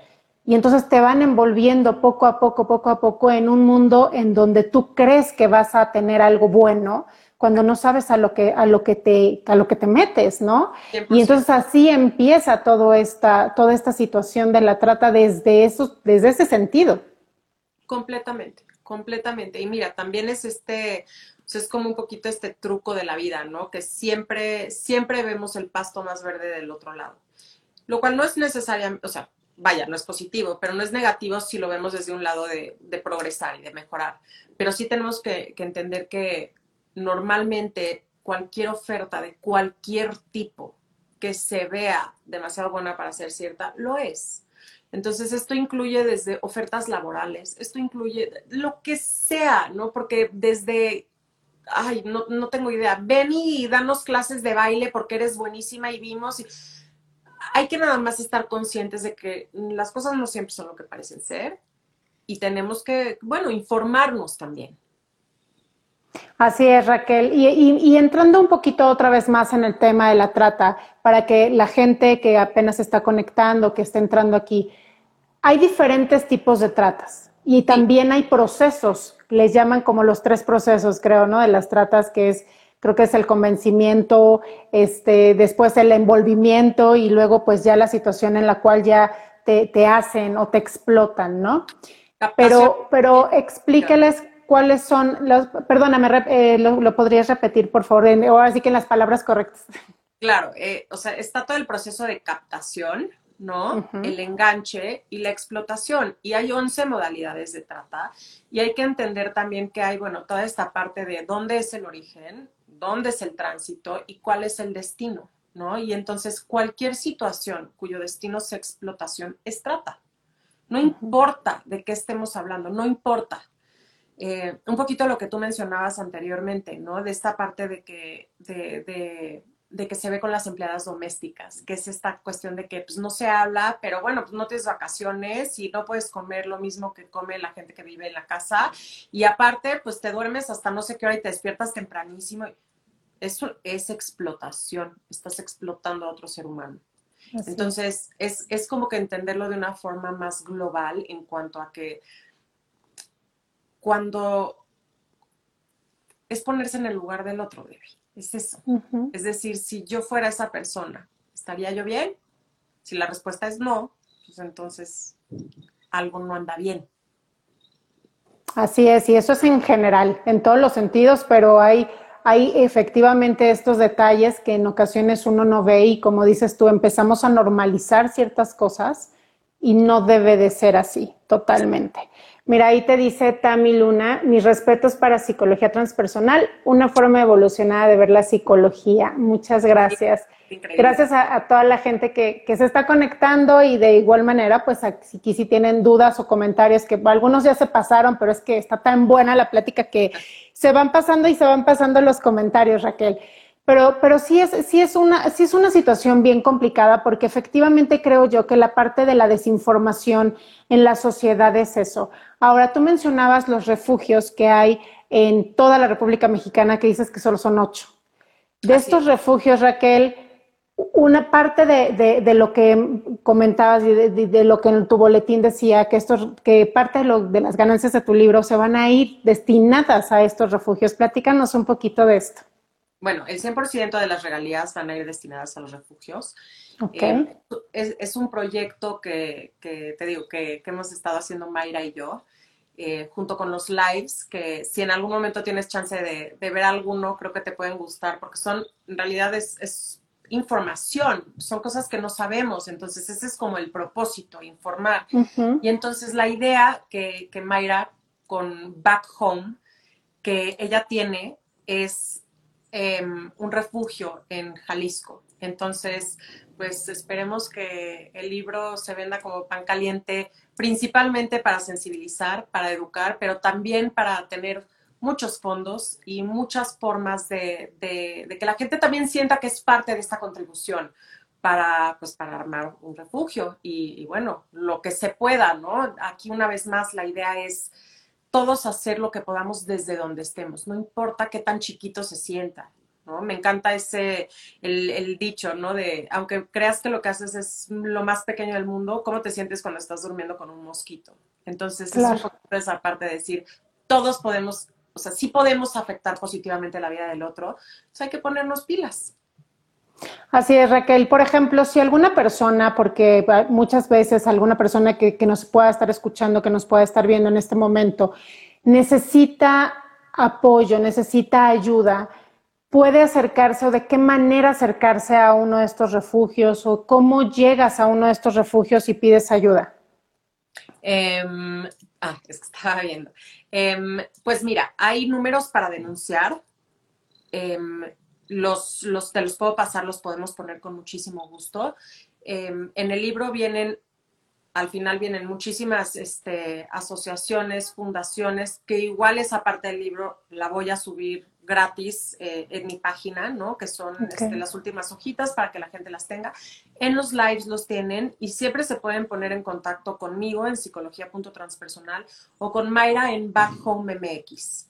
y entonces te van envolviendo poco a poco, poco a poco en un mundo en donde tú crees que vas a tener algo bueno, cuando no sabes a lo que, a lo que, te, a lo que te metes, ¿no? Y entonces así empieza todo esta, toda esta situación de la trata desde, eso, desde ese sentido. Completamente, completamente. Y mira, también es este, es como un poquito este truco de la vida, ¿no? Que siempre, siempre vemos el pasto más verde del otro lado. Lo cual no es necesariamente, o sea, vaya, no es positivo, pero no es negativo si lo vemos desde un lado de, progresar y de mejorar. Pero sí tenemos que entender que normalmente cualquier oferta de cualquier tipo que se vea demasiado buena para ser cierta, lo es. Entonces, esto incluye desde ofertas laborales, esto incluye lo que sea, ¿no? Porque desde, ay, no, no tengo idea, ven y danos clases de baile porque eres buenísima y vimos. Y... Hay que nada más estar conscientes de que las cosas no siempre son lo que parecen ser y tenemos que, bueno, informarnos también. Así es, Raquel. Y, entrando un poquito otra vez más en el tema de la trata, para que la gente que apenas está conectando, que está entrando aquí, hay diferentes tipos de tratas y también hay procesos, les llaman como los tres procesos, creo, ¿no? De las tratas, que es, creo que es el convencimiento, este, después el envolvimiento y luego pues ya la situación en la cual ya te, te hacen o te explotan, ¿no? Pero, pero explíqueles cuáles son los, perdóname, eh, lo, podrías repetir, por favor, o así que en las palabras correctas. Claro, eh, o sea, está todo el proceso de captación, ¿no? El enganche y la explotación. Y hay 11 modalidades de trata. Y hay que entender también que hay, bueno, toda esta parte de dónde es el origen, dónde es el tránsito y cuál es el destino, ¿no? Y entonces cualquier situación cuyo destino es explotación es trata. No importa de qué estemos hablando, no importa. Eh, un poquito lo que tú mencionabas anteriormente, ¿no? De esta parte de que, de, que se ve con las empleadas domésticas, que es esta cuestión de que pues, no se habla, pero bueno, pues no tienes vacaciones y no puedes comer lo mismo que come la gente que vive en la casa. Y aparte, pues te duermes hasta no sé qué hora y te despiertas tempranísimo. Eso es explotación, estás explotando a otro ser humano. Entonces, es, es como que entenderlo de una forma más global en cuanto a que cuando es ponerse en el lugar del otro, bebé. Es eso. Es decir, si yo fuera esa persona, ¿estaría yo bien? Si la respuesta es no, pues entonces algo no anda bien. Así es, y eso es en general, en todos los sentidos, pero hay, hay efectivamente estos detalles que en ocasiones uno no ve y como dices tú, empezamos a normalizar ciertas cosas y no debe de ser así, totalmente. Mira, ahí te dice Tami Luna, mis respetos para psicología transpersonal, una forma evolucionada de ver la psicología. Muchas gracias. Gracias a, toda la gente que, se está conectando y de igual manera, pues aquí si tienen dudas o comentarios, que algunos ya se pasaron, pero es que está tan buena la plática que se van pasando y se van pasando los comentarios, Raquel. Pero, pero sí, es, sí, es una, sí es una situación bien complicada porque efectivamente creo yo que la parte de la desinformación en la sociedad es eso. Ahora, tú mencionabas los refugios que hay en toda la República Mexicana, que dices que solo son ocho. De estos refugios, Raquel, una parte de, de, lo que comentabas y de, lo que en tu boletín decía, que, estos, que parte de, de las ganancias de tu libro se van a ir destinadas a estos refugios. Platícanos un poquito de esto bueno, el 100% de las regalías van a ir destinadas a los refugios. Eh, es, un proyecto que, te digo, que, hemos estado haciendo Mayra y yo, eh, junto con los lives, que si en algún momento tienes chance de, ver alguno, creo que te pueden gustar, porque son, en realidad es, información, son cosas que no sabemos, entonces ese es como el propósito, informar. Y entonces la idea que, que Mayra con Back Home, que ella tiene, es Em, un refugio en Jalisco. Entonces, pues esperemos que el libro se venda como pan caliente, principalmente para sensibilizar, para educar, pero también para tener muchos fondos y muchas formas de, que la gente también sienta que es parte de esta contribución, para, pues, para armar un refugio y, bueno, lo que se pueda, ¿no? Aquí una vez más la idea es todos hacer lo que podamos desde donde estemos, no importa qué tan chiquito se sienta, ¿no? Me encanta ese, el, dicho, ¿no? De, aunque creas que lo que haces es lo más pequeño del mundo, ¿cómo te sientes cuando estás durmiendo con un mosquito? Entonces, es un poco esa parte de decir, todos podemos, o sea, sí podemos afectar positivamente la vida del otro, entonces hay que ponernos pilas. Así es, Raquel. Por ejemplo, si alguna persona, porque muchas veces alguna persona que, nos pueda estar escuchando, que nos pueda estar viendo en este momento, necesita apoyo, necesita ayuda, puede acercarse o de qué manera acercarse a uno de estos refugios o cómo llegas a uno de estos refugios y pides ayuda. Em, ah, es que estaba viendo. Em, pues mira, hay números para denunciar. Em, los, los, te los puedo pasar, los podemos poner con muchísimo gusto. Em, en el libro vienen, al final vienen muchísimas este, asociaciones, fundaciones, que igual esa parte del libro la voy a subir gratis eh, en mi página, ¿no? Que son este, las últimas hojitas para que la gente las tenga. En los lives los tienen y siempre se pueden poner en contacto conmigo en psicología.transpersonal o con Mayra en Back Home MX.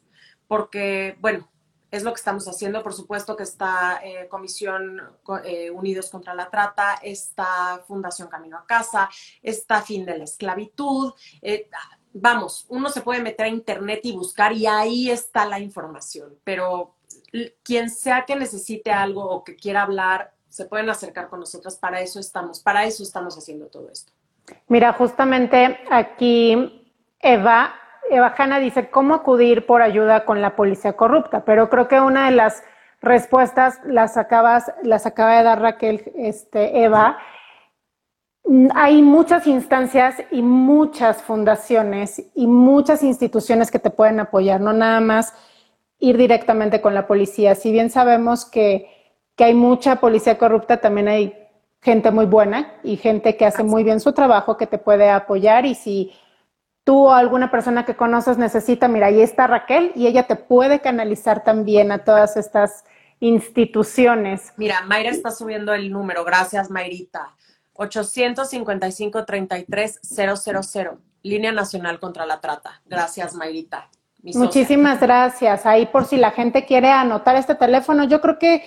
Porque, bueno, es lo que estamos haciendo. Por supuesto que está eh, Comisión eh, Unidos contra la Trata, está Fundación Camino a Casa, está Fin de la Esclavitud. Eh, vamos, uno se puede meter a Internet y buscar y ahí está la información, pero quien sea que necesite algo o que quiera hablar, se pueden acercar con nosotros. Para eso estamos, para eso estamos haciendo todo esto. Mira, justamente aquí Eva Eva Hanna dice, ¿cómo acudir por ayuda con la policía corrupta? Pero creo que una de las respuestas las, acabas, las acaba de dar Raquel este, Eva. Hay muchas instancias y muchas fundaciones y muchas instituciones que te pueden apoyar, no nada más ir directamente con la policía. Si bien sabemos que, que hay mucha policía corrupta, también hay gente muy buena y gente que hace muy bien su trabajo que te puede apoyar y si tú o alguna persona que conoces necesita, mira, ahí está Raquel y ella te puede canalizar también a todas estas instituciones. Mira, Mayra está subiendo el número, gracias Mayrita. 855-33-000, Línea Nacional contra la Trata. Gracias, Mayrita. Muchísimas gracias. Ahí por si la gente quiere anotar este teléfono, yo creo que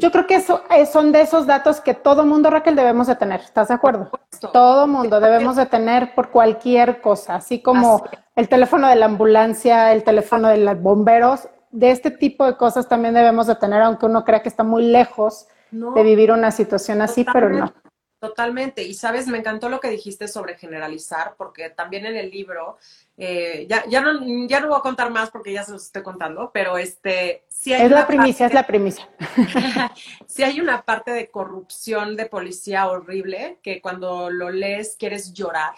yo creo que eso, eh, son de esos datos que todo mundo, Raquel, debemos de tener. ¿Estás de acuerdo? Todo mundo debemos de tener por cualquier cosa, así como el teléfono de la ambulancia, el teléfono de los bomberos. De este tipo de cosas también debemos de tener, aunque uno crea que está muy lejos de vivir una situación así, pero no. Totalmente. Y sabes, me encantó lo que dijiste sobre generalizar, porque también en el libro, eh, ya, ya, no, ya no voy a contar más porque ya se los estoy contando, pero este, si hay... Es la primicia, es la primicia. (laughs) si hay una parte de corrupción de policía horrible, que cuando lo lees quieres llorar,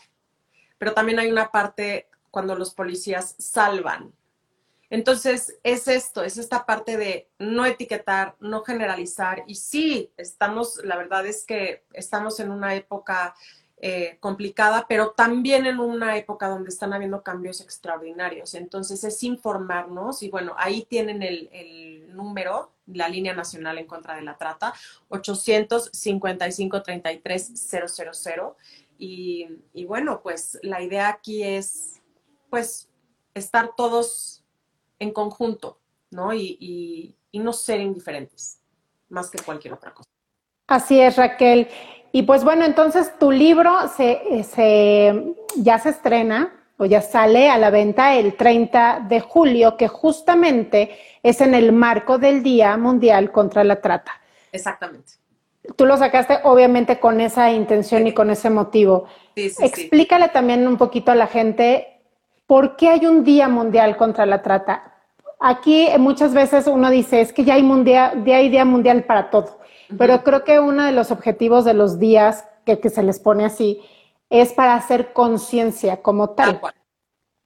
pero también hay una parte cuando los policías salvan entonces, es esto, es esta parte de no etiquetar, no generalizar. Y sí, estamos, la verdad es que estamos en una época eh, complicada, pero también en una época donde están habiendo cambios extraordinarios. Entonces, es informarnos y bueno, ahí tienen el, número, la línea nacional en contra de la trata, 855 33 000. Y, y bueno, pues la idea aquí es, pues, estar todos en conjunto, ¿no? Y, no ser indiferentes, más que cualquier otra cosa. Así es, Raquel. Y pues bueno, entonces tu libro se, ya se estrena o ya sale a la venta el 30 de julio, que justamente es en el marco del Día Mundial contra la Trata. Exactamente. Tú lo sacaste obviamente con esa intención y con ese motivo. Sí, sí, Explícale también un poquito a la gente por qué hay un Día Mundial contra la Trata. Aquí eh, muchas veces uno dice, es que ya hay, mundial, ya hay día mundial para todo, pero creo que uno de los objetivos de los días que, se les pone así es para hacer conciencia como tal.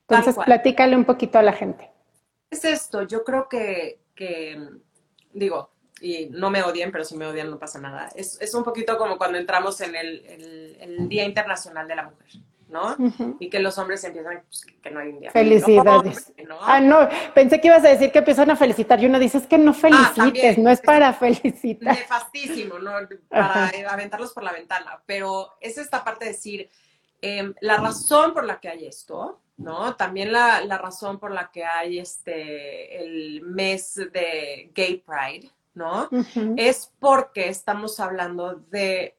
Entonces, platícale un poquito a la gente. Es esto, yo creo que, digo, y no me odien, pero si me odian no pasa nada. Es, un poquito como cuando entramos en el, Día Internacional de la Mujer, ¿no? Y que los hombres empiezan, pues, que no hay un día. Felicidades. no. Ah, no, pensé que ibas a decir que empiezan a felicitar y uno dice, es que no ah, felicites, no es para felicitar. Nefastísimo, ¿no? Para aventarlos por la ventana, pero es esta parte de decir, em, la razón por la que hay esto, ¿no? También la, razón por la que hay este, el mes de Gay Pride, ¿no? Es porque estamos hablando de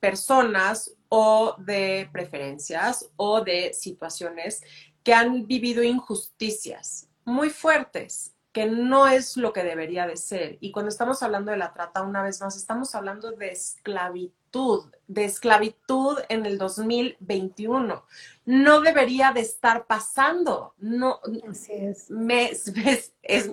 personas o de preferencias o de situaciones que han vivido injusticias muy fuertes, que no es lo que debería de ser. Y cuando estamos hablando de la trata, una vez más, estamos hablando de esclavitud, de esclavitud en el 2021. No debería de estar pasando. No, Así es. Me, es,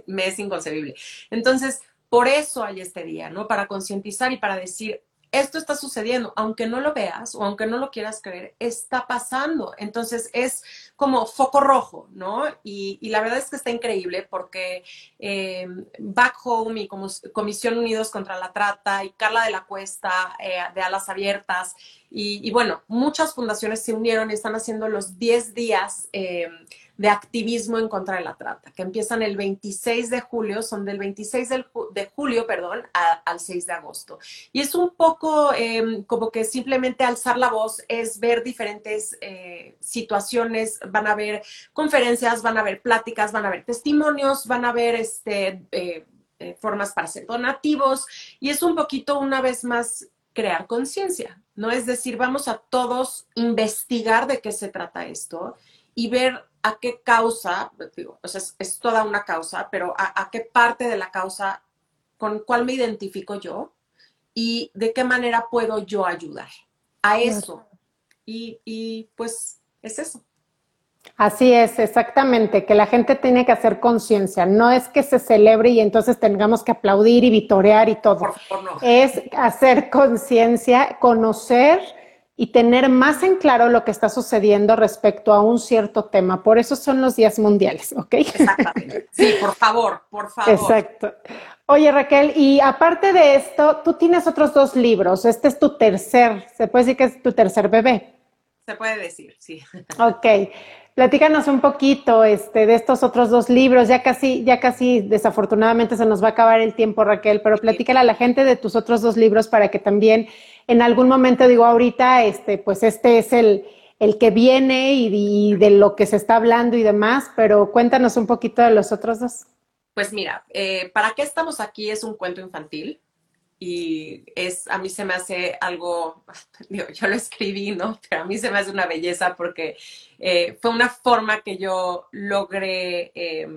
me es inconcebible. Entonces, por eso hay este día, ¿no? Para concientizar y para decir, esto está sucediendo, aunque no lo veas o aunque no lo quieras creer, está pasando. Entonces es como foco rojo, ¿no? Y, la verdad es que está increíble porque eh, Back Home y como Comisión Unidos contra la Trata y Carla de la Cuesta eh, de Alas Abiertas y, bueno, muchas fundaciones se unieron y están haciendo los 10 días. Eh, de activismo en contra de la trata, que empiezan el 26 de julio, son del 26 de julio, perdón, al 6 de agosto. Y es un poco em, como que simplemente alzar la voz es ver diferentes eh, situaciones, van a haber conferencias, van a haber pláticas, van a haber testimonios, van a haber este, eh, eh, formas para ser donativos y es un poquito una vez más crear conciencia, ¿no? Es decir, vamos a todos investigar de qué se trata esto y ver a qué causa, digo, o sea, es, toda una causa, pero a, qué parte de la causa, con cuál me identifico yo y de qué manera puedo yo ayudar a eso. Y, y pues es eso. Así es, exactamente, que la gente tiene que hacer conciencia. No es que se celebre y entonces tengamos que aplaudir y vitorear y todo. Por favor, no. Es hacer conciencia, conocer y tener más en claro lo que está sucediendo respecto a un cierto tema. Por eso son los días mundiales, ¿ok? Exactamente. (laughs) Sí, por favor, por favor. Exacto. Oye, Raquel, y aparte de esto, tú tienes otros dos libros. Este es tu tercer, se puede decir que es tu tercer bebé. Se puede decir, sí. (laughs) Ok. Platícanos un poquito este, de estos otros dos libros. Ya casi, ya casi desafortunadamente se nos va a acabar el tiempo, Raquel, pero platícale a la gente de tus otros dos libros para que también en algún momento digo ahorita, este, pues este es el, el que viene y, de lo que se está hablando y demás, pero cuéntanos un poquito de los otros dos. Pues mira, eh, ¿para qué estamos aquí? Es un cuento infantil y es, a mí se me hace algo, (laughs) yo lo escribí, ¿no? Pero a mí se me hace una belleza porque eh, fue una forma que yo logré, eh,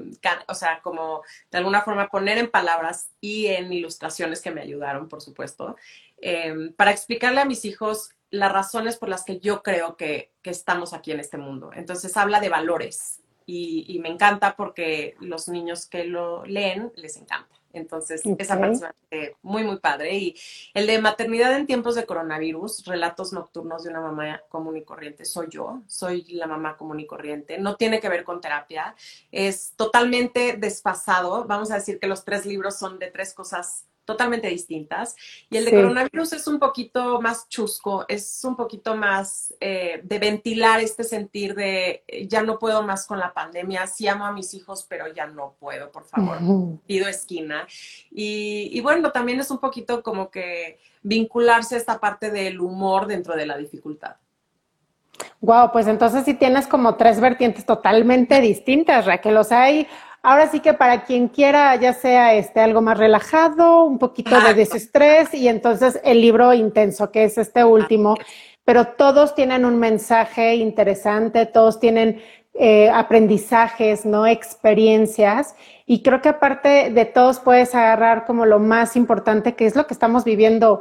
o sea, como de alguna forma poner en palabras y en ilustraciones que me ayudaron, por supuesto, eh, para explicarle a mis hijos las razones por las que yo creo que, que estamos aquí en este mundo. Entonces habla de valores y me encanta porque los niños que lo leen les encanta. Entonces, esa parte muy, muy padre. Y el de maternidad en tiempos de coronavirus, relatos nocturnos de una mamá común y corriente, soy yo, soy la mamá común y corriente. No tiene que ver con terapia, es totalmente desfasado. Vamos a decir que los tres libros son de tres cosas totalmente distintas. Y el de coronavirus es un poquito más chusco, es un poquito más eh, de ventilar este sentir de eh, ya no puedo más con la pandemia, sí amo a mis hijos, pero ya no puedo, por favor, pido esquina. Y, y, bueno, también es un poquito como que vincularse a esta parte del humor dentro de la dificultad. Wow, pues entonces sí tienes como tres vertientes totalmente distintas, Raquel. O sea, hay Ahora sí que para quien quiera, ya sea este algo más relajado, un poquito de desestrés y entonces el libro intenso, que es este último, pero todos tienen un mensaje interesante, todos tienen eh, aprendizajes, ¿no? Experiencias. Y creo que aparte de todos puedes agarrar como lo más importante, que es lo que estamos viviendo,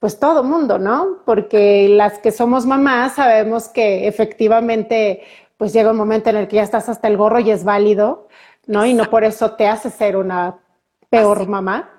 pues todo mundo, ¿no? Porque las que somos mamás sabemos que efectivamente, pues llega un momento en el que ya estás hasta el gorro y es válido ¿no? Y no por eso te hace ser una peor mamá.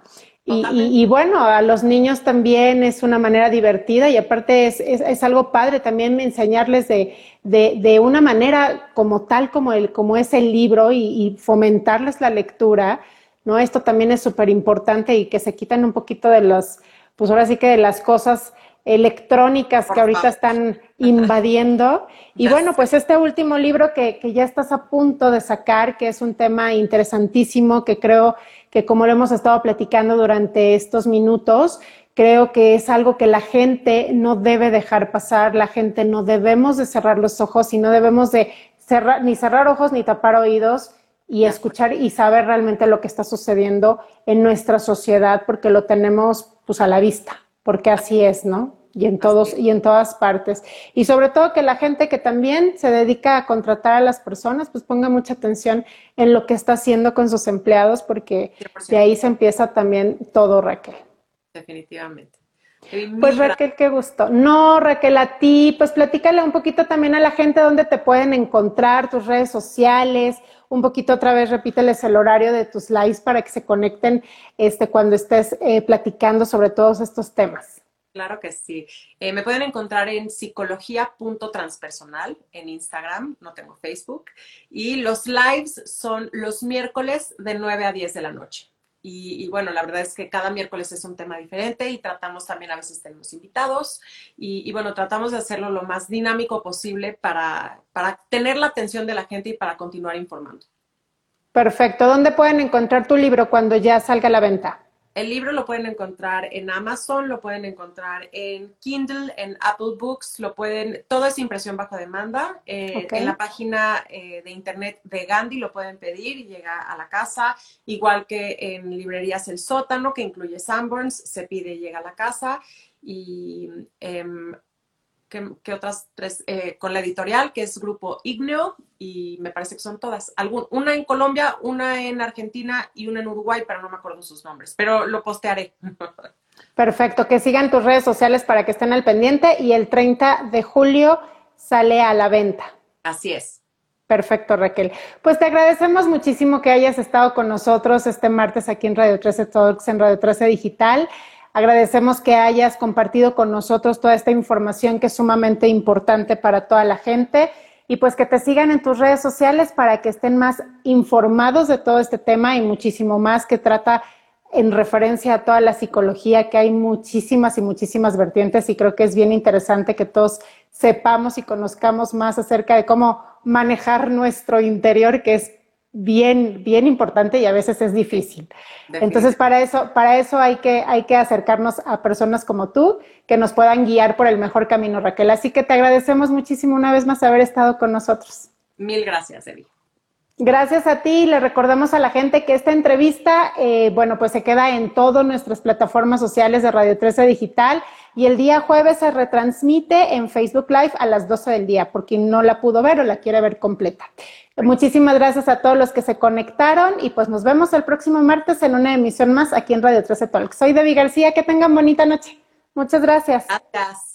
Y, bueno, a los niños también es una manera divertida y aparte es, algo padre también enseñarles de, de, una manera como tal como, el, como es el libro y, fomentarles la lectura, ¿no? Esto también es súper importante y que se quitan un poquito de los, pues ahora sí que de las cosas electrónicas que ahorita están invadiendo. (laughs) Y bueno, pues este último libro que, que, ya estás a punto de sacar, que es un tema interesantísimo, que creo que como lo hemos estado platicando durante estos minutos, creo que es algo que la gente no debe dejar pasar, la gente no debemos de cerrar los ojos y no debemos de cerrar, ni cerrar ojos ni tapar oídos y escuchar y saber realmente lo que está sucediendo en nuestra sociedad porque lo tenemos pues a la vista porque así es, ¿no? Y en todos y en todas partes. Y sobre todo que la gente que también se dedica a contratar a las personas, pues ponga mucha atención en lo que está haciendo con sus empleados, porque de ahí se empieza también todo, Raquel. Definitivamente. Pues Raquel, qué gusto. No, Raquel, a ti, pues platícale un poquito también a la gente dónde te pueden encontrar, tus redes sociales, un poquito otra vez repíteles el horario de tus lives para que se conecten este, cuando estés eh, platicando sobre todos estos temas. Claro que sí. Eh, me pueden encontrar en psicología.transpersonal en Instagram, no tengo Facebook. Y los lives son los miércoles de 9 a 10 de la noche. Y, bueno, la verdad es que cada miércoles es un tema diferente y tratamos también, a veces tenemos invitados y, bueno, tratamos de hacerlo lo más dinámico posible para, para tener la atención de la gente y para continuar informando. Perfecto. ¿Dónde pueden encontrar tu libro cuando ya salga a la venta? El libro lo pueden encontrar en Amazon, lo pueden encontrar en Kindle, en Apple Books, lo pueden, todo es impresión bajo demanda. Eh, en la página eh, de internet de Gandhi lo pueden pedir y llega a la casa, igual que en librerías El Sótano, que incluye Sanborns, se pide y llega a la casa. Y em, que, otras tres, eh, con la editorial, que es Grupo Igneo, y me parece que son todas. Algún, una en Colombia, una en Argentina y una en Uruguay, pero no me acuerdo sus nombres, pero lo postearé. (laughs) Perfecto, que sigan tus redes sociales para que estén al pendiente y el 30 de julio sale a la venta. Así es. Perfecto, Raquel. Pues te agradecemos muchísimo que hayas estado con nosotros este martes aquí en Radio 13 Talks, en Radio 13 Digital. Agradecemos que hayas compartido con nosotros toda esta información que es sumamente importante para toda la gente. Y pues que te sigan en tus redes sociales para que estén más informados de todo este tema y muchísimo más que trata en referencia a toda la psicología, que hay muchísimas y muchísimas vertientes. Y creo que es bien interesante que todos sepamos y conozcamos más acerca de cómo manejar nuestro interior, que es bien, bien importante y a veces es difícil. Entonces, para eso, para eso hay que, hay que acercarnos a personas como tú que nos puedan guiar por el mejor camino, Raquel. Así que te agradecemos muchísimo una vez más haber estado con nosotros. Mil gracias, Evi. Gracias a ti. Le recordamos a la gente que esta entrevista, eh, bueno, pues se queda en todas nuestras plataformas sociales de Radio 13 Digital y el día jueves se retransmite en Facebook Live a las 12 del día, por quien no la pudo ver o la quiere ver completa. Muchísimas gracias a todos los que se conectaron y pues nos vemos el próximo martes en una emisión más aquí en Radio 13 Talk. Soy Debbie García, que tengan bonita noche. Muchas gracias. Gracias.